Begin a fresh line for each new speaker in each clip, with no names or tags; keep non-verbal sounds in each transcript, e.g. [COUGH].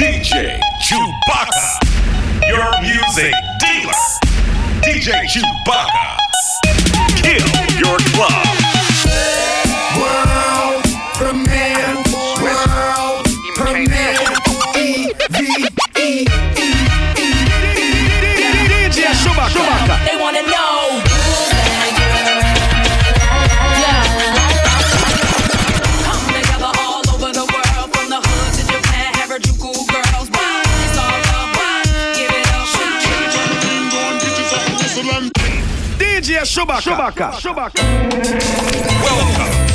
DJ Chewbacca, your music dealer. DJ Chewbacca, kill your club.
DJ Chewbacca. Chewbacca.
Welcome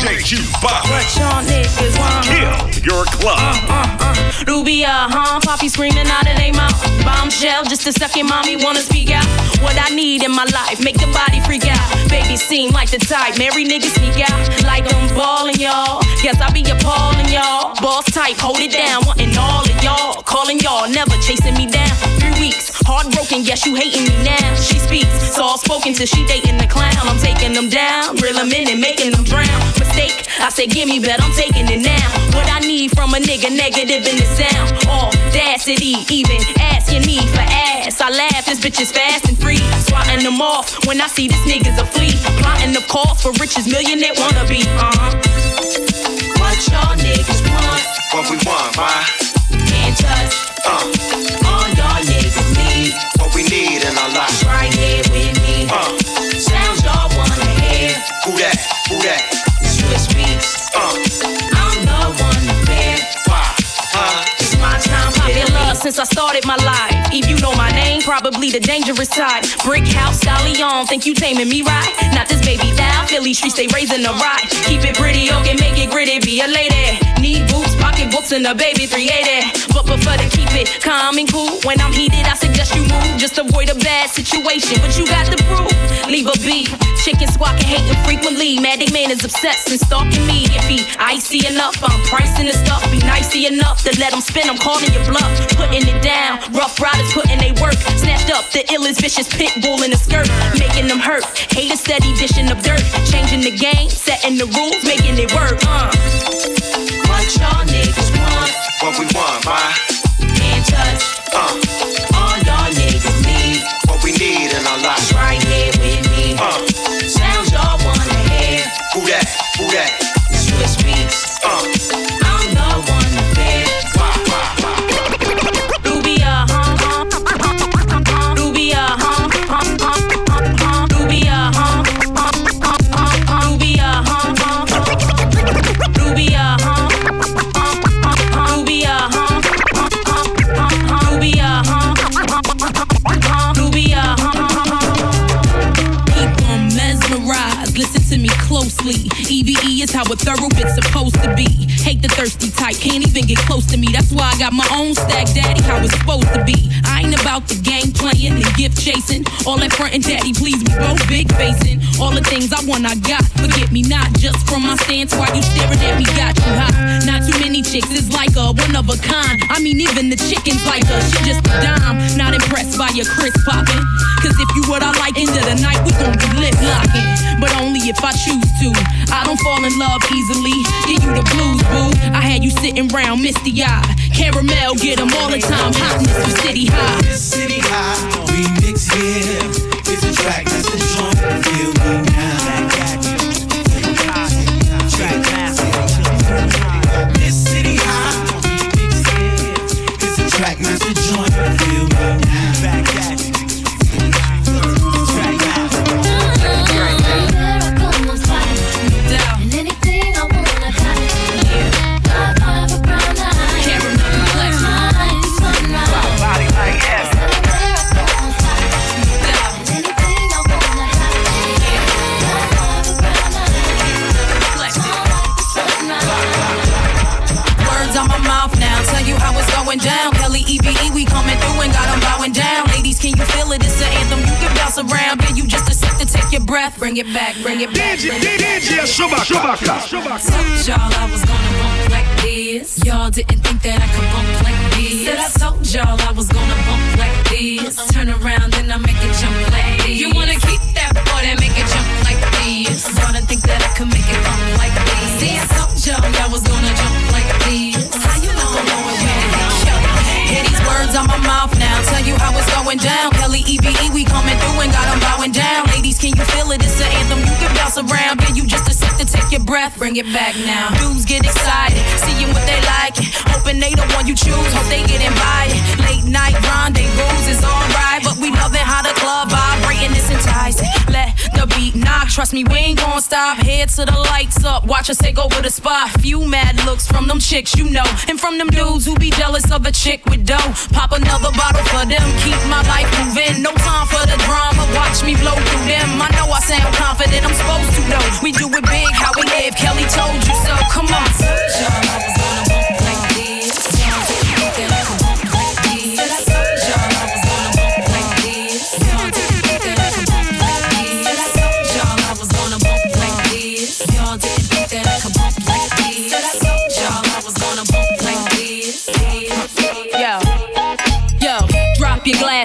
DJ Chewbacca,
What y'all niggas want?
kill your club. Uh, uh, uh.
Rubia, huh? Poppy screaming out of they mouth. Bombshell, just a second, mommy wanna speak out. What I need in my life, make the body freak out. Baby seem like the type, marry niggas sneak out. Like I'm balling y'all. Guess I be appallin', y'all. Boss type, hold it down, wanting all of y'all. Calling y'all, never chasing me down. Three weeks, heartbroken, yes you hating me now. She speaks, soft spoken till she dating the clown. I'm taking them down, reel them in and making them drown. Mistake, I said, give me bet, I'm taking it now. What I need from a nigga, negative in the sound. Audacity, even asking me for ass. I laugh, this bitch is fast and free. Swatting them off when I see this nigga's a flea. Plotting the cause for riches, millionaire wanna be. Uh huh. What y'all niggas want?
What we want, why?
Can't touch.
Uh,
since I started my life. If you know my name, probably the dangerous side. Brick house, stallion, think you taming me right? Not this baby down, Philly streets, they raising the rock. Keep it pretty, okay, make it gritty, be a lady. Need boots, pocketbooks, and a baby 380. But prefer to keep it calm and cool. When I'm heated, I suggest you move. Just avoid a bad situation, but you got the proof. Leave a beat. Chicken squawking, hating frequently. Maddie man is obsessed and stalking me. If he icy enough, I'm pricing the stuff. Be nicey enough to let him spin. I'm calling your bluff, putting it down. Ruff Ryders putting they work. Snatched up the illest vicious pit bull in the skirt, making them hurt. Hate a steady dishing up dirt, changing the game, setting the rules, making it work. Uh. What y'all niggas want?
What we want, why?
Things I got. Forget me not just from my stance Why you staring at me, got you hot. Not too many chicks, it's like a one of a kind. I mean, even the chickens like her, she just a dime. Not impressed by your Chris popping. Cause if you what I like, end of the night, we gon' be lip locking. But only if I choose to. I don't fall in love easily. Give you the blues, boo. I had you sitting round misty eye. Caramel, get them all the time. Hotness from City High.
City High remix here. It's a track that's a joint. Feel me now.
One. Hope they get invited. Late night rendezvous is alright, but we loving how the club vibrating. It's enticing. Let the beat knock. Trust me, we ain't gonna stop. Head to the lights up. Watch us take over the spot. Few mad looks from them chicks you know, and from them dudes who be jealous of a chick with dough. Pop another bottle for them. Keep my life moving. No time for the drama. Watch me blow through them. I know I sound confident. I'm supposed to know. We do it big. How we live. Kelly told you so. Come on.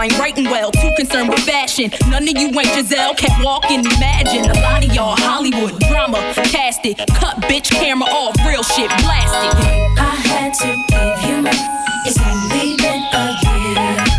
ain't writing well, too concerned with fashion. None of you ain't Gisele, can't walk and imagine. A lot of y'all Hollywood drama, cast it. Cut bitch camera off, real shit blasted.
I had to give you. It's only been a year.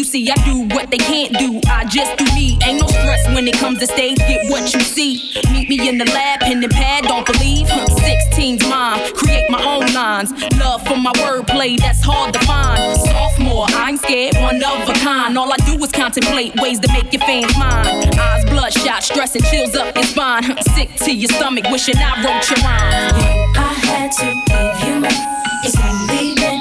You see, I do what they can't do. I just do me. Ain't no stress when it comes to stage. Get what you see. Meet me in the lab, pen and pad. Don't believe. Huh, 16's mine. Create my own lines. Love for my wordplay, that's hard to find. Sophomore, I ain't scared, one of a kind. All I do is contemplate ways to make your fans mine. Eyes bloodshot, stress and chills up your spine. Sick to your stomach, wishing I wrote your rhymes.
I had to give you. It's only been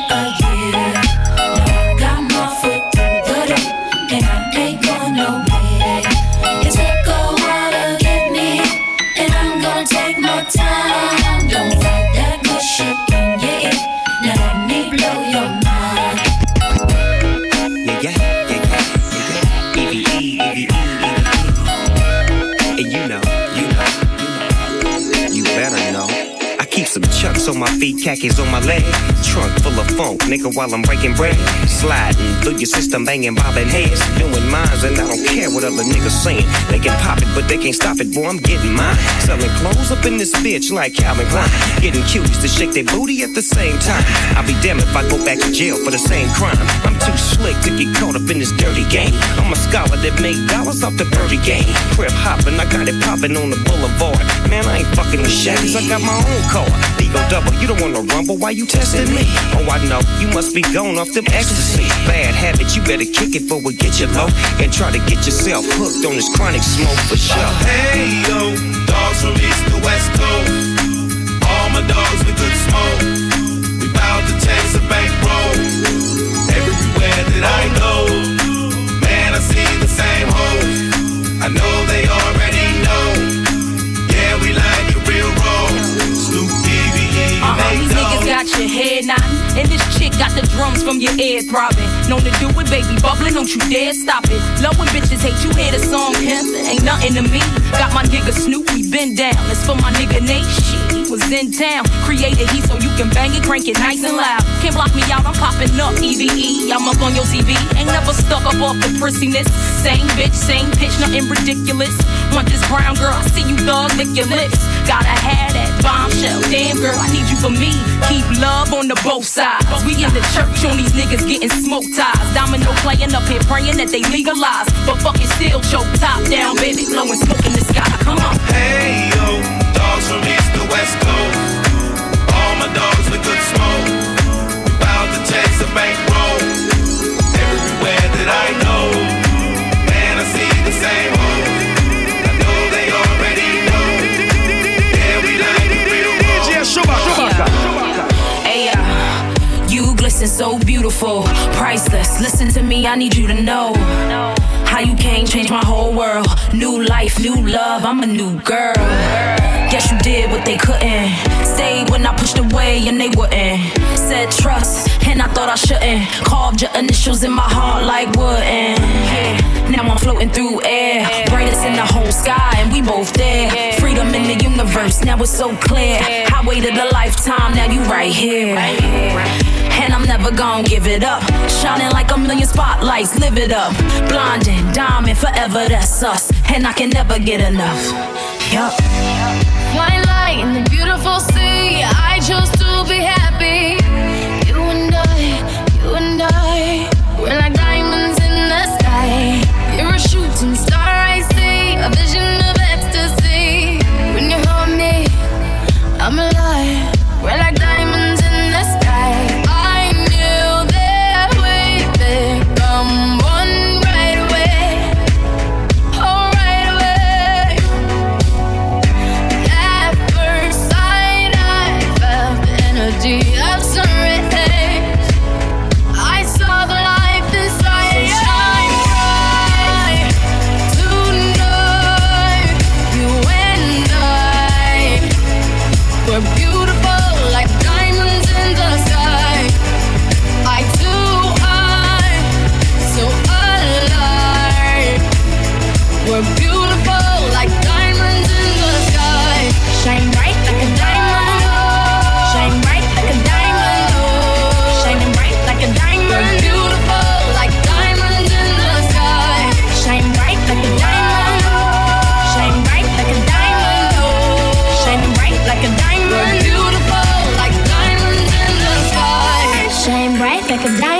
khakis on my leg. Trunk full of funk, nigga, while I'm breaking bread. Sliding through your system, banging, bobbing heads. Doing mines, and I don't care what other niggas saying. They can pop it, but they can't stop it, boy, I'm getting mine. Selling clothes up in this bitch like Calvin Klein. Getting cuties to shake their booty at the same time. I'll be damned if I go back to jail for the same crime. I'm too slick to get caught up in this dirty game. I'm a scholar that made dollars off the birdie game. Crib hopping, I got it popping on the boulevard. Man, I ain't fucking with Chevys, I got my own car. Ego double, you don't wanna rumble, why you testing me? Oh, I know, you must be going off them ecstasy. Bad habit, you better kick it before we get you low. And try to get yourself hooked on this chronic smoke for sure.
Hey yo, dogs from east to west coast. All my dogs with good smoke. We bout to tax a bankroll. I go, man, I see the same hoes. I know they already know. Yeah, we like it real raw. Snoop
Uh-uh,
Nate
these niggas got your head nodding, and this chick got the drums from your ear throbbing. Known to do it, baby, bubbling, don't you dare stop it. Love when bitches hate you, hear the song pimpin', ain't nothing to me. Got my nigga Snoop, we been down. It's for my nigga Nate, shit, was in town. Created heat so you can bang it, crank it nice and loud. Can't block me out, I'm popping up, EVE. I'm up on your TV, ain't never stuck up off the prissiness. Same bitch, same pitch, nothing ridiculous. Want this brown girl, I see you thug, lick your lips. Gotta have that bombshell, damn girl, I need you for me. Keep love on the both sides. We in the church on these niggas getting smoke ties. Domino playing up here praying that they legalize. But fucking still choke top down, baby, blowing smoke in the sky. Come on.
Hey yo, dogs from east to west coast. All my dogs with good smoke. To chase the bankroll. Everywhere that I know, man, I see the same. I know they already know. Yeah, we like
uh, glisten so beautiful, priceless. Listen to me, I need you to know how you came, changed my whole world. New life, new love, I'm a new girl. Guess you did what they couldn't. Stayed when I pushed away and they wouldn't. Said trust, and I thought I shouldn't. Carved your initials in my heart like wooden. Now I'm floating through air, brightest in the whole sky, and we both there. Freedom in the universe, now it's so clear. I waited a lifetime, now you right here. And I'm never gonna give it up. Shining like a million spotlights, live it up. Blinding, diamond, forever, that's us. And I can never get enough. Yup.
Flying light in the beautiful sea. I chose to be happy. You and I, you and I, we're like We're beautiful like diamonds in the sky. Shine bright like a diamond. Shine bright like a diamond. Shining bright like a diamond. We're beautiful like diamonds in the sky. Shine bright like a diamond. Shine bright like a diamond. Shining bright like a diamond. We're beautiful like diamonds in the sky. Shine bright like a diamond.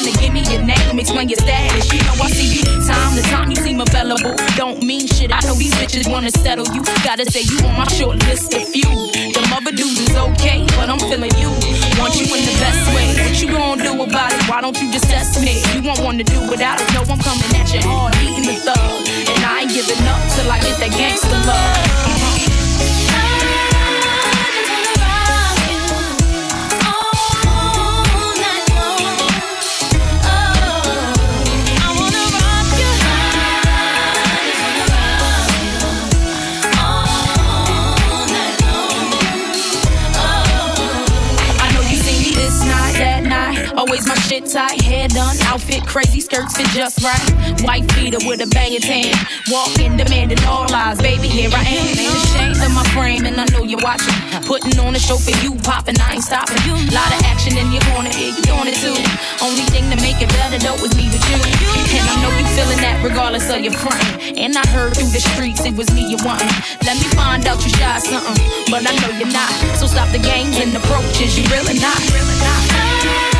Might wanna give me your name, explain your status. You know I see you time to time. You seem available. Don't mean shit. I know these bitches wanna settle you. Gotta say you on my short list of few. The mother dudes is okay, but I'm feeling you. Want you in the best way. What you gonna do about it? Why don't you just test me? You won't wanna do without it. No, I'm coming at you hard, eating the thug. Skirts fit just right. White beater with a banging tan. Walking, demanding all lies, baby, here I am. Ain't ashamed of my frame, and I know you're watching. Putting on a show for you, popping, I ain't stopping. Lot of action in your corner, yeah, you doing it too. Only thing to make it better though is me with you. And I know you feeling that regardless of your front. And I heard through the streets it was me you wanting. Let me find out you shy something, but I know you're not. So stop the games and approaches, you really not. Really not.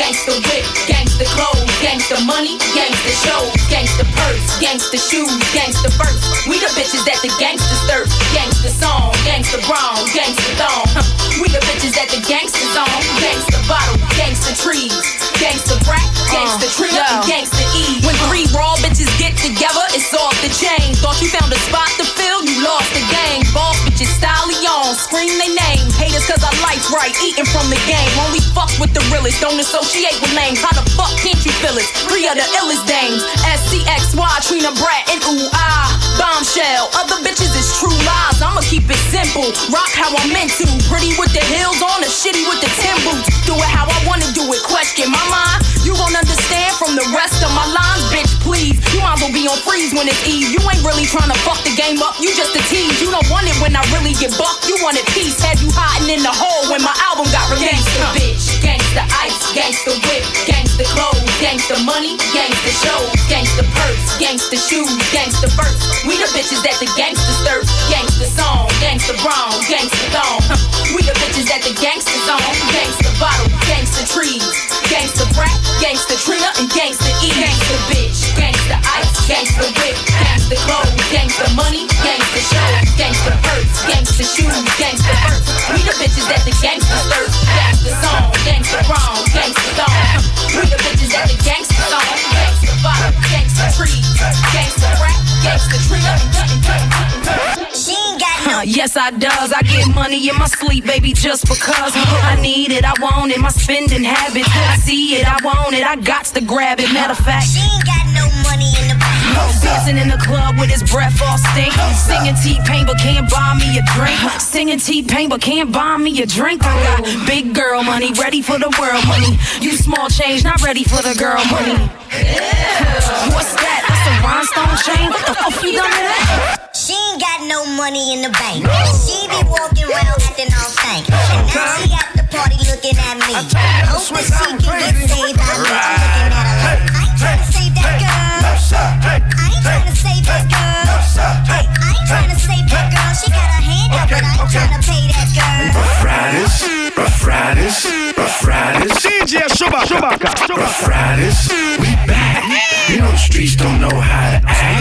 Gangsta
whip, gangsta clothes, gangsta money, gangsta shows, gangsta purse, gangsta shoes, gangsta first. We the bitches that the gangsters thirst. Gangsta song, gangsta brown, gangsta thong. We the bitches that the gangsters on. Gangsta bottle, gangsta trees, gangsta rap, gangsta oh, trio, and gangsta E. When three raw bitches get together, it's off the chain. Thought you found a spot to fill, Bitches, stallion, scream their name. Haters cause I life right, eating from the game. Only fuck with the realest, don't associate with lames. How the fuck can't you feel it? Three of the illest dames. SCXY, Trina Brat, and ooh ah. Bombshell, other bitches is true lies. I'ma keep it simple. Rock how I'm meant to. Pretty with the heels on, or shitty with the tin boots. Do it how I wanna do it. Question my mind. You won't understand from the rest of my lines, bitch. Please, you might as well be on freeze when it's Eve. You ain't really trying to fuck the game up. You just a tease. You don't want it when I really get bucked. You wanted peace. Had you hiding in the hole when my album got released. Gangsta bitch, gangsta ice, gangsta whip, gangsta clothes, gangsta money, gangsta shows, gangsta purse, gangsta shoes, gangsta verse. We the bitches that the gangsters thirst. Gangsta song, gangsta brown, gangsta thong. We the bitches that the gangsters on. Gangsta bottle, gangsta trees, gangsta brat, gangsta Trina, and gangsta E. Gangsta bitch, gangsta whip, gangsta clothes, gangsta money, gangsta shows, gangsta purse, gangsta shoes, gangsta verse. We the bitches that the gangsters thirst. Gangsta song, gangsta brown, gangsta thong. We the bitches that the gangsters on. Gangsta bottle, gangsta trees, gangsta brat, gangsta Trina, and
She ain't got no
uh, yes, I does. I get money in my sleep, baby, just because I need it. I want it. My spending habits. I see it. I want it. I got to grab it. Matter of fact.
She ain't got no money in the bank.
Dancing in the club with his breath all stink. Singing T-Pain but can't buy me a drink. Singing T-Pain but can't buy me a drink. I got big girl money, ready for the world money. You small change, not ready for the girl money. What's that? That's a rhinestone chain. What the fuck you done to that?
She ain't got no money in the bank. She be walking around acting all stank. And now she at the party looking at me. Hope that she can get saved by me.
Chewbacca, Chewbacca, Chewbacca.
We back. You know the streets don't know how to act.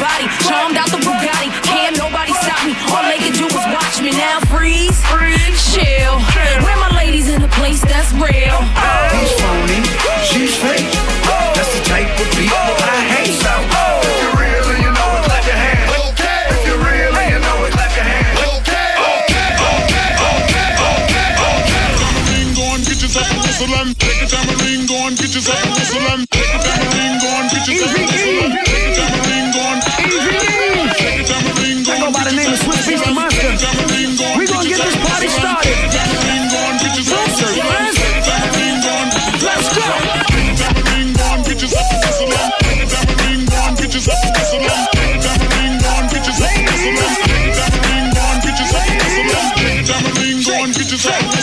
Body, charmed out the Bugatti. Can't nobody stop me. All they can do is watch me now. Freeze, chill. Where my ladies in the place that's real?
He's phony, she's fake. That's the type of people I hate. If you're real and you know it, clap your hands. If you're real and you know it, clap your hands.
Tambourine, go and get yourself a whistle and take a tambourine, go and get yourself a whistle and take a tambourine, go and get yourself a whistle and take a tambourine,
We gonna get this party started.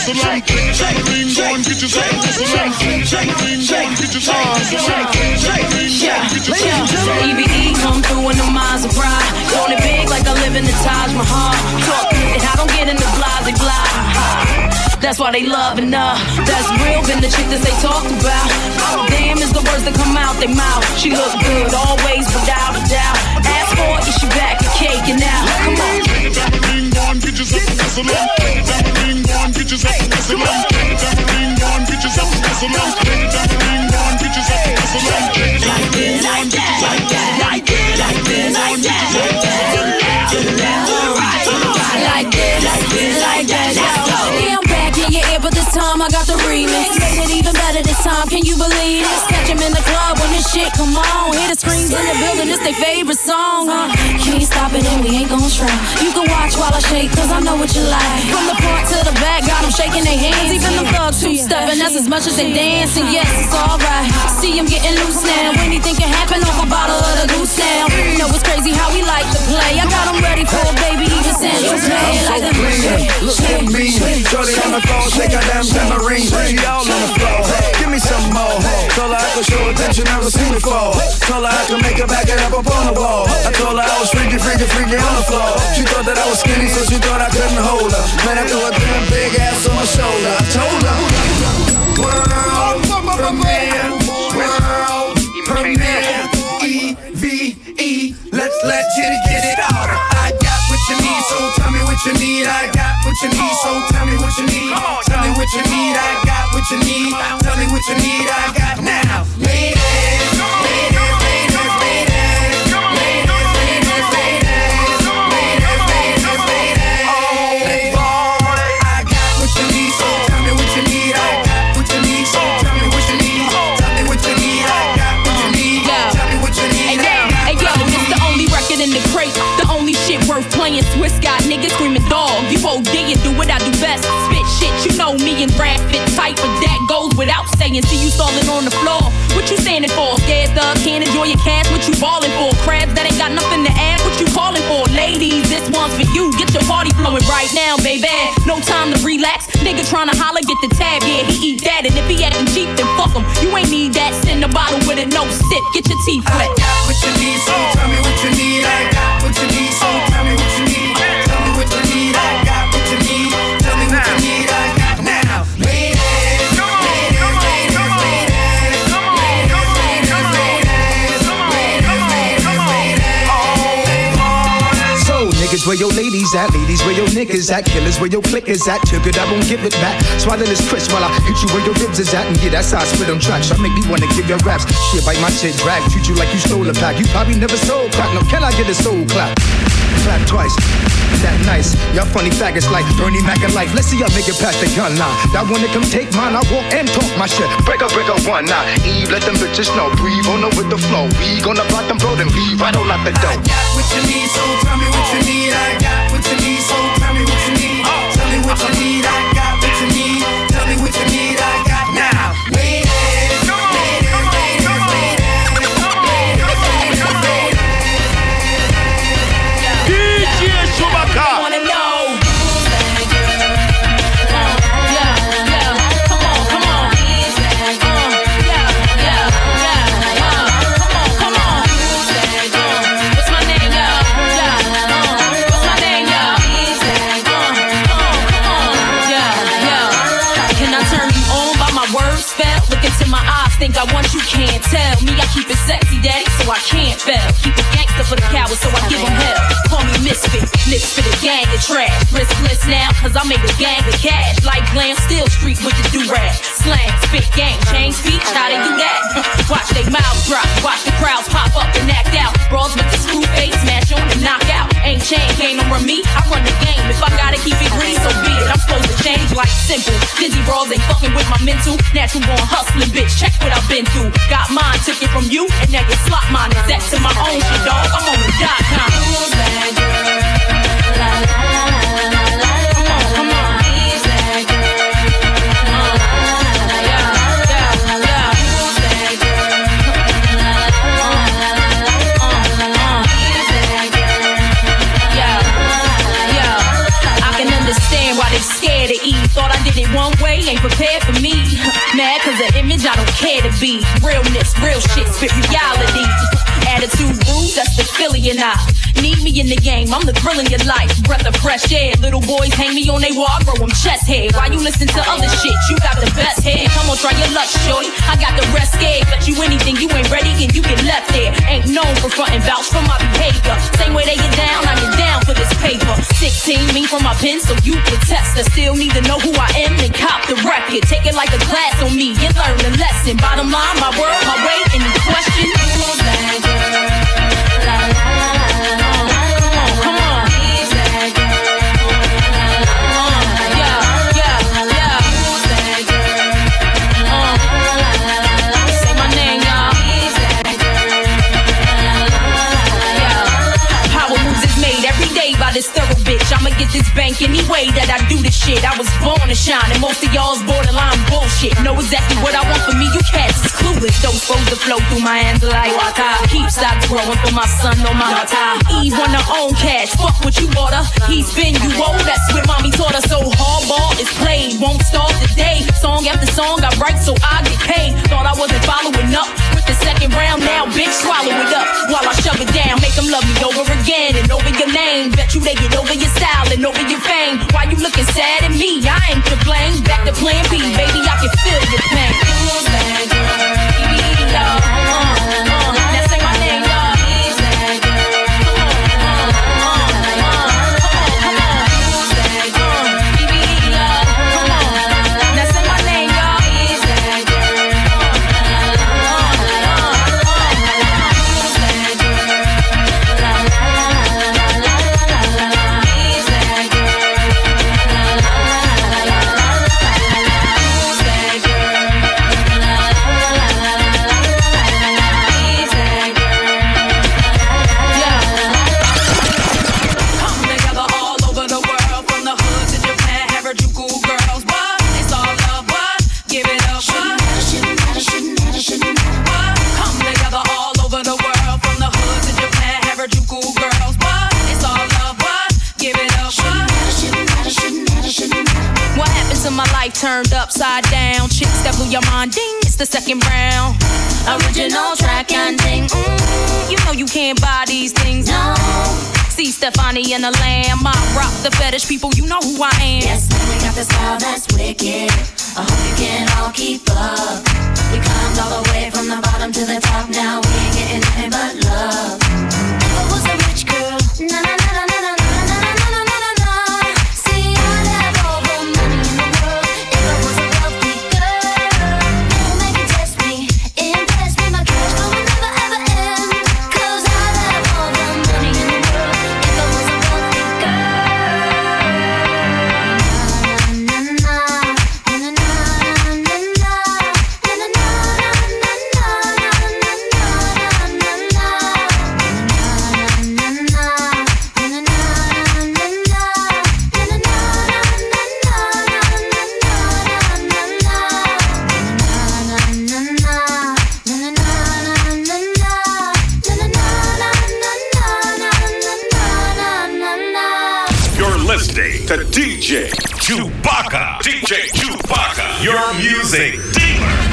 Whistle go and get yourself a whistle go and get yourself a whistle go and get yourself a whistle and
EVE E come through in the Maserati. Doing it big like I live in the Taj Mahal. Talk and I don't get in the blase blah. That's why they loving her. That's real, been the chick that they talked about. Oh, damn is the words that come out their mouth. She look good always, without a doubt. Ask for it, she back a cake and caking out. Come on.
Take a tambourine, go and get yourself a whistle and take a tambourine, go and get yourself a whistle and take a tambourine, go and get yourself a whistle and take a tambourine, go and get yourself a whistle and take a tambourine, go and get yourself a whistle and
Like this, like this, like that. Like this, like this, like that. Yeah, I'm back in your ear, but this time I got the remix. Made it even better this time, can you believe it? Catch 'em in the club when this shit come on. Hear the screams in the building, it's their favorite song. Uh, can't stop it and we ain't gon' try. You can watch while I shake, cause I know what you like. From the front to the back, got 'em shaking their hands. Even the thugs two stepping, that's as much as they dancing. Yes, it's alright. See 'em getting loose now. Anything can happen off a bottle of the goose now. You know it's crazy how we like to play. I got 'em ready for a baby, phone, shake her
damn
tambourine. She all on the floor.
Give
me some more. Told her
I could show attention never seen before. Told her I
could make her back it up on the wall. I told her I
was freaky, freaky, freaky on the floor. She thought that I was skinny, so she thought I couldn't hold her. Man, I threw a damn big ass on my shoulder. I told her. World premiere, world premiere, E V E. Let's let you get it out. I got what you need, so tell me what you need. I got what you need, so tell me what you need. Tell me what you need. I got what you need. Tell me what you need. I got now. Ladies,
saying. See you stalling on the floor. What you standing for? Scared thug, can't enjoy your cash. What you balling for? Crabs that ain't got nothing to add. What you calling for? Ladies, this one's for you. Get your party flowing right now, baby. No time to relax. Nigga trying to holler, get the tab. Yeah, he eat that. And if he acting cheap, then fuck him. You ain't need that. Send a bottle with a no sip. Get your teeth
I
wet.
got what you need, so tell me what you need. I got what you need, so tell me what you need.
Niggas, where your ladies at? Ladies, where your niggas at? Killers, where your clickers at? Took it, I won't give it back. Swallow this crisp while I hit you where your ribs is at. And yeah, that's how I spit on tracks. I make me wanna give your raps. Shit, bite my shit, drag. Treat you like you stole a pack. You probably never sold crack. No, can I get a soul clap? Clap twice. That nice. Y'all funny faggots like Bernie Mac and life. Let's see y'all make it past the gun line. That wanna come take mine. I walk and talk my shit. Break up, break up one now. Eve, let them bitches know. Breathe on them with the flow. We gonna block them, blow them. Leave right on out the door.
I got what you need, so tell me what you need.
Simple. Dizzy brawls ain't fucking with my mental. Natural born hustling, bitch. Check what I've been through. Got mine, took it from you, and now you slot mine. Exact to my own shit, dog. I'm on the dot com. Care to be. Realness, real shit, spit reality. Attitude rude, that's the Philly and I. Need me in the game, I'm the thrill in your life. Breath of fresh air. Little boys hang me on they wall, I grow them chest hair. Why you listen to other shit? You got the best head. Come on, try your luck, shorty. I got the rest scared. Bet you anything, you ain't ready and you get left there. Ain't known for frontin' vouch for my behavior. Same way they get down, I get down for this paper. 16, me from my pen, so you can test. I still need to know who I am and cop the record. Take it like a class on me and learn the lesson. Bottom line, my word, my way, any question? Come I'ma get this bank any way that I do this shit. I was born to shine, and most of y'all's borderline bullshit. Know exactly what I want for me, you cats is clueless. Don't supposed to flow through my hands like water. Keep stocks growing for my son on my time. Eve on her own cash, fuck what you bought her. He spin you old, that's what mommy taught her. So hardball is played, won't start today. Song after song I write so I get paid. Thought I wasn't following up with the second round now, bitch, swallow it up while I shove it down. Make them love me over again and over your name. Bet you they get over your style and over your fame. Why you looking sad at me? I ain't to blame. Back to plan B, baby, I can feel your pain. Who's that girl? Uh, uh, life turned upside down? Chicks that blew your mind, ding, it's the second round. Original track and ding, mm, you know you can't buy these things. No. See Stefani and the L.A.M.B., I rock the fetish people, you know who I am.
Yes, man, we got the style that's wicked. I hope you can all keep up. We climbed all the way from the bottom to the top. Now we ain't getting nothing but love. I was a rich girl, na na na
to DJ Chewbacca. DJ Chewbacca. Your music dealer.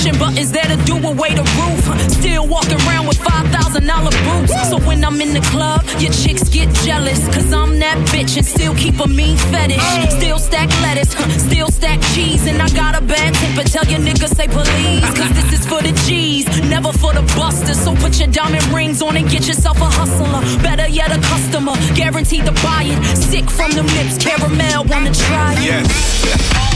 Pushing buttons there to do away the roof. Still walking around with $5,000 boots. So when I'm in the club, your chicks get jealous. Cause I'm that bitch and still keep a mean fetish. Still stack lettuce, still stack cheese. And I got a bad temper, tell your niggas say please. Cause this is for the G's, never for the busters. So put your diamond rings on and get yourself a hustler. Better yet, a customer, guaranteed to buy it. Sick from the lips, caramel, wanna try it.
Yes.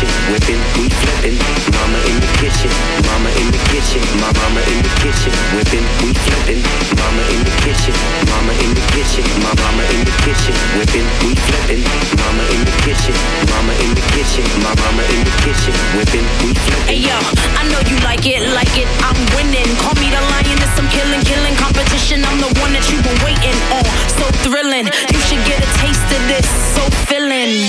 Kitchen, whipping, we flipping. Mama in the kitchen, mama in the kitchen, my mama in the kitchen, whipping, we flipping. Mama in the kitchen, mama in the kitchen, my mama in the kitchen, whipping, we flipping. Mama in the kitchen, mama in the kitchen, my mama in the kitchen, whipping, we flipping.
Hey yo, I know you like it, like it, I'm winning. Call me the lioness, I'm killing, killing competition. I'm the one that you've been waiting on. So thrilling, you should get a taste of this, so filling.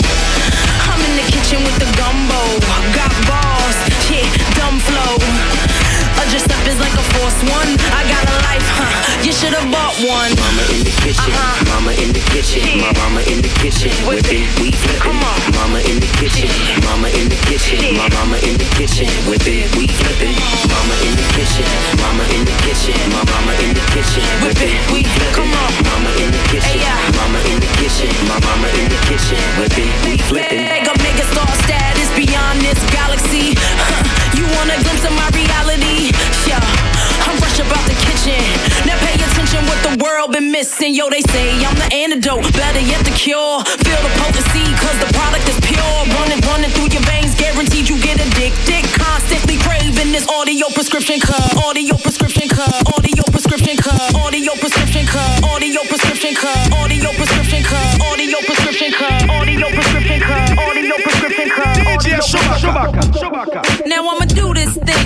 Should have bought one.
Mama in the kitchen, mama in the kitchen, my mama in the kitchen, whipping, we flipping. Mama in the kitchen, mama in the kitchen, my mama in the kitchen, whipping, we flipping. Mama in the kitchen, mama in the kitchen, my mama in the kitchen, whipping, we flipping. Mama in the kitchen, mama in the kitchen, my mama in the kitchen, whipping, we flipping.
Mega, mega star status beyond this galaxy. you want a glimpse of my reality? Yeah, I'm fresh about the kitchen. Now pay attention what the world been missing. Yo, they say I'm the antidote, better yet the cure. Feel the potency, cause the product is pure. Running, running through your veins, guaranteed you get addicted. Constantly craving this audio prescription cut. Audio prescription cut. Audio prescription cut. Audio prescription cut. Audio prescription cut. Audio prescription cut. Audio prescription cut. Audio prescription cut. Audio prescription cut. Now do this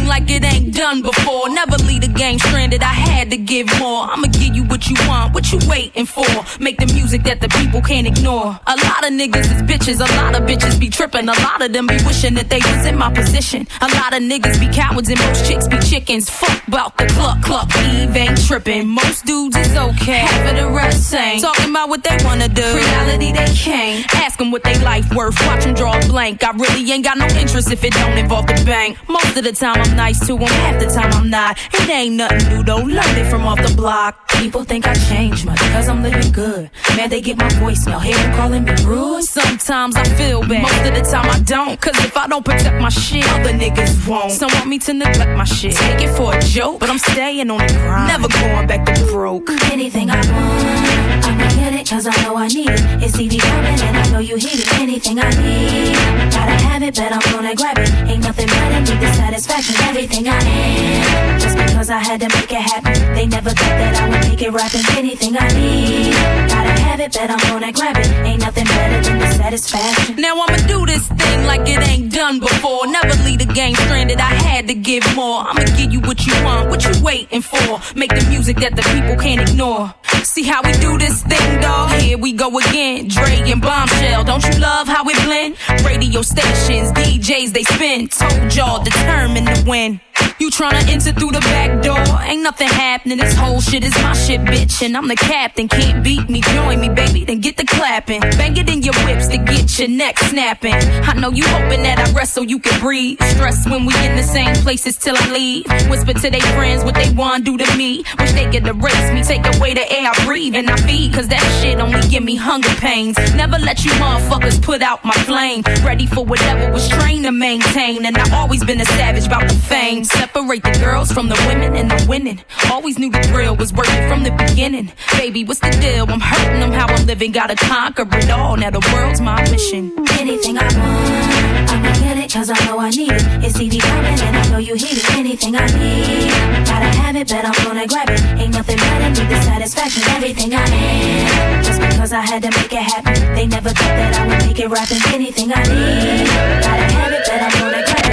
like it ain't done before. Never leave the game stranded. I had to give more. I'ma give you what you want, what you waiting for. Make the music that the people can't ignore. A lot of niggas is bitches. A lot of bitches be tripping. A lot of them be wishing that they was in my position. A lot of niggas be cowards and most chicks chickens. Fuck about the cluck cluck. Eve ain't tripping. Most dudes is okay. Half of the rest ain't. Talking about what they wanna do. Reality they can't. Ask them what they life worth. Watch them draw a blank. I really ain't got no interest if it don't involve the bank. Most of the time I'm nice to them. Half the time I'm not. It ain't nothing new though. Learned it from off the block. People think I changed much because I'm living good. Man, they get my voicemail. Hear them calling me rude. Sometimes I feel bad. Most of the time I don't. Cause if I don't protect my shit, other niggas won't. Some want me to neglect my shit. Take it for a joke, but I'm staying on the grind. Never going back to broke.
Anything I want, I'ma get it cause I know I need it. It's TV coming and I know you hear it. Anything I need, gotta have it, but I'm gonna grab it. Ain't nothing better, need the satisfaction. Everything I am, just because I had to make it happen. They never thought that I would make it rapping. Anything I need, gotta have it, but I'm gonna grab it. Ain't nothing better than the satisfaction.
Now I'ma do this thing like it ain't done before. Never leave the game stranded. I had to give more. I'ma give you what you want, what you waiting for. Make the music that the people can't ignore. See how we do this thing, dog? Here we go again. Dre and Bombshell, don't you love how it blend? Radio stations, DJs they spin. Told y'all determined to win. You tryna enter through the back door? Ain't nothing happening. This whole shit is my shit, bitch. And I'm the captain. Can't beat me, join me, baby. Then get the clapping. Bang it in your whips to get your neck snapping. I know you hoping that I rest so you can breathe. Stress when we in the same places till I leave. Whisper to their friends what they want do to me. Wish they could erase me, take away the air I breathe and I feed. Cause that shit only give me hunger pains. Never let you motherfuckers put out my flame. Ready for whatever was trained to maintain. And I've always been a savage about the fame. Separate the girls from the women and the winning. Always knew the thrill was working from the beginning. Baby, what's the deal? I'm hurting them how I'm living. Gotta conquer it all. Now the world's my mission.
Anything I want, I'ma get it cause I know I need it. It's TV coming and I know you hear it. Anything I need, gotta have it, but I'm gonna grab it. Ain't nothing better, need the satisfaction. Everything I am, just because I had to make it happen. They never thought that I would make it rapping. Anything I need, gotta have it, but I'm gonna grab it.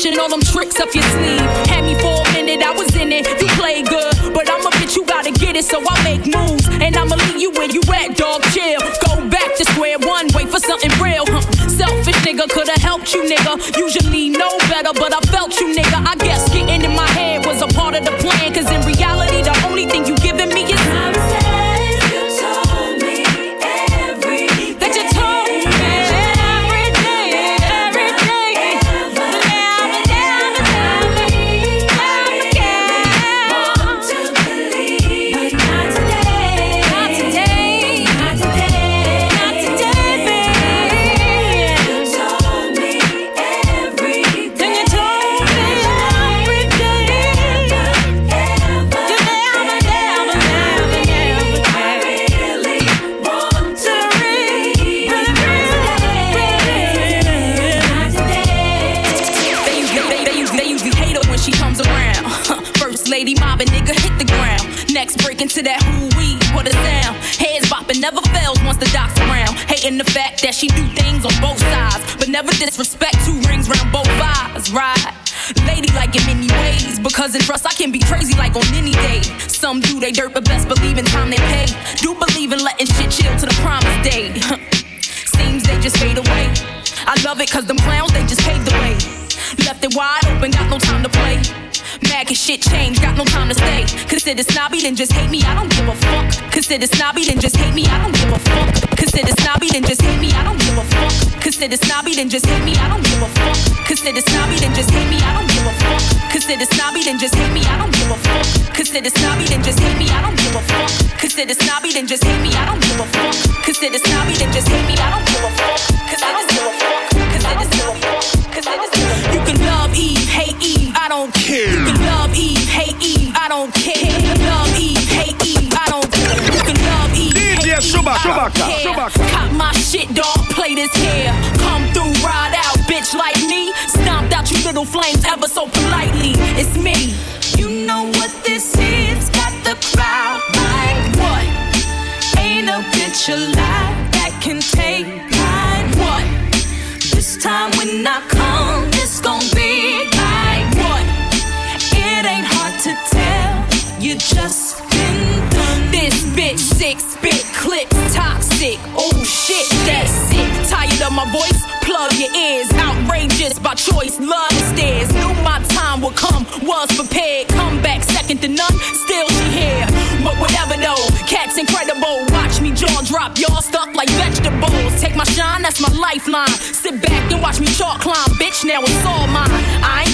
All
them tricks up your sleeve. Had me for a minute, I was in it. You play good, but I'm a bitch, you gotta get it, so I make moves. And I'ma leave you where you at, dog. Chill. Go back to square one, wait for something real. Huh. Selfish nigga could've helped you, nigga. Usually know better, but I felt you, nigga. The fact that she do things on both sides, but never disrespect two rings round both eyes, right? Lady like in many ways, because in trust I can be crazy like on any day. Some do they dirt, but best believe in time they pay. Do believe in letting shit chill to the promised day. [LAUGHS] Seems they just fade away. I love it cause them clowns, they just paved the way. Left it wide open, got no time to play. Mad cause shit changed, got no time to stay. Consider snobby, then just hate me, I don't give a fuck. Consider snobby, then just hate me, I don't give a fuck. Consider snobby, then just hate me, I don't give a fuck. Consider snobby, then just hate me, I don't give a fuck. Consider snobby, then just hate me, I don't give a fuck. Consider snobby, then just hate me, I don't give a fuck. Consider snobby, then just hate me, I don't give a fuck. Consider snobby, then just hate me, I don't give a fuck. Consider snobby, then just hate me, I don't give a fuck. Cause I don't give a fuck. Cause I just give a fuck. Cause I just give a fuck. Care. You can love Eve, hate Eve, I don't care. Love Eve, hate Eve, I don't care. You can love Eve,
DJ
hate Eve, I don't care.
Chewbacca.
Cop my shit, dog, play this here. Come through, ride out, bitch like me. Stomped out you little flames ever so politely. It's me.
You know what this is? Got the crowd like
What?
ain't a bitch alive that can take mine.
What?
This time when I come,
sick, spit clips, toxic. Oh shit, that's sick. Tired of my voice? Plug your ears. Outrageous by choice, love stairs. Knew my time would come, was prepared. Come back second to none, still she here. But whatever though, cat's incredible. Watch me jaw drop, y'all stuck like vegetables. Take my shine, that's my lifeline. Sit back and watch me chalk climb, bitch. Now it's all mine.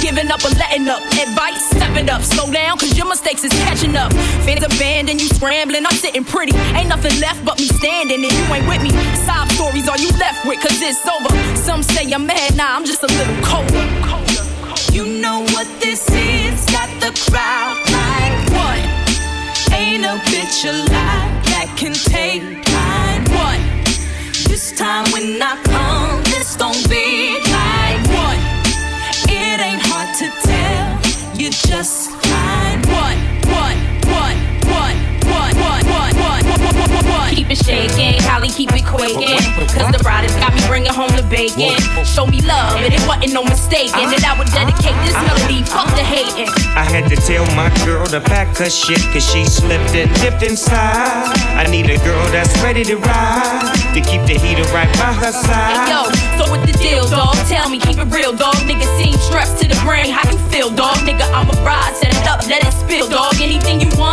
Giving up or letting up. Advice, step it up, slow down, cause your mistakes is catching up. Fans abandoned, you scrambling, I'm sitting pretty. Ain't nothing left but me standing, and you ain't with me. Sob stories are you left with, cause it's over. Some say I'm mad, nah, I'm just a little colder.
You know what this is? Got the crowd like
What?
ain't a bitch alive that can take mine.
What?
This time when I come, just
keep it quaking. Cause the riders got me bringing home the bacon. Show me love, and it wasn't no mistake. And that I would dedicate this melody, fuck the hating.
I had to tell my girl to pack her shit cause she slipped and dipped inside. I need a girl that's ready to ride to keep the heater right by her
Hey,
side.
yo, so what the deal, dog? Tell me, keep it real, dog. Nigga, seem stressed to the brain. How you feel, dog? Nigga, I'm a ride, set it up, let it spill, dog. Anything you want,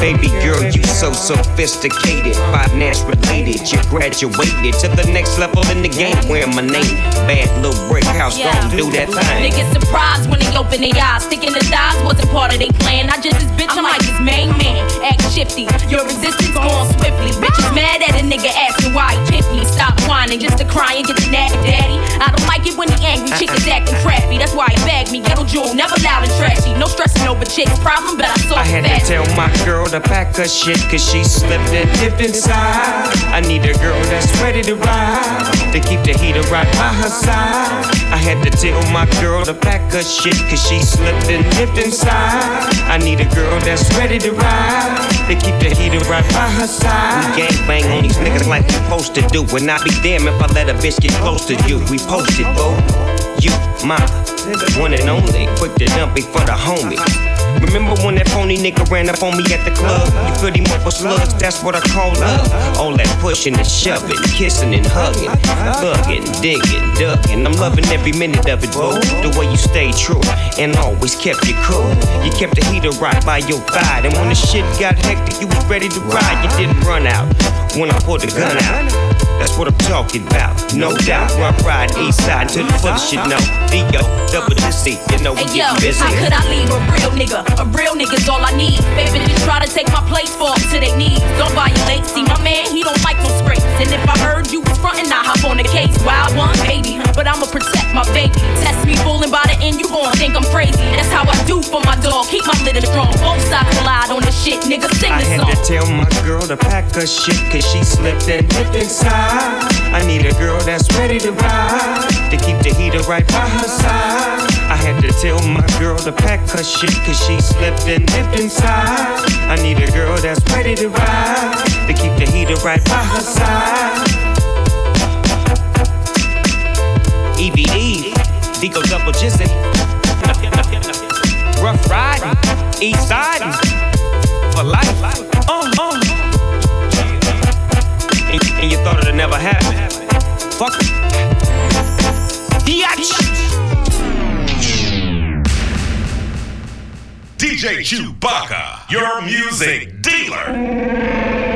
Baby girl, you so sophisticated, finance related. You graduated to the next level in the game, wearing my name. Bad little brick house, don't do that thing.
Niggas surprised when they open their eyes. Thinking the thighs wasn't part of their plan. I just this bitch, I'm like his main man. Act shifty, your resistance going swiftly. Bitches mad at a nigga asking why he picked me. Stop whining just to cry and get the nag, daddy. I don't like it when the angry chick is acting crappy. That's why he bagged me. Ghetto jewel, never loud and trashy. No stressing over chicks. Problem, but I saw that.
I had to tell my girl to pack her shit cause she slipped and dipped inside. I need a girl that's ready to ride to keep the heater right by her side. I had to tell my girl to pack her shit cause she slipped and dipped inside. I need a girl that's ready to ride to keep the heater right by her side. We gang bang on these niggas like we supposed to do. And I be damn if I let a bitch get close to you. We posted, boo. You, my one and only. Quick to dump it for the homie. Remember when that phony nigga ran up on me at the club? You feel him up for slugs, that's what I call love. All that pushing and shoving, kissing and hugging, thugging, digging, ducking. I'm loving every minute of it, boo. The way you stay true and always kept you cool. You kept the heater right by your side, And when the shit got hectic, you was ready to ride. You didn't run out when I pulled the gun out. That's what I'm talking about, no doubt. Rough ride east side to the full shit, no. Ego, double the seat, you know we
Hey yo,
get busy.
how could I leave a real nigga? A real nigga's all I need. Baby, just try to take my place, fall to their knees. Don't violate. See, my man, he don't like no scrapes. And if I heard you was frontin', I hop on the case. Wild one, baby. But I'ma protect my baby. Test me fooling by the end, you gon' think I'm crazy. That's how I do for my dog. Keep my litter strong. Both sides collide on this shit, nigga. Sing
I had
song.
to tell my girl to pack her shit cause she slipped and dipped inside. I need a girl that's ready to ride to keep the heater right by her side. I had to tell my girl to pack her shit cause she slipped and dipped inside. I need a girl that's ready to ride to keep the heater right by her side. EVE, Dico double jizzing. Rough riding, east siding for life. Uh, And, you thought it'd never happen. Fuck it.
DJ Chewbacca, your music dealer.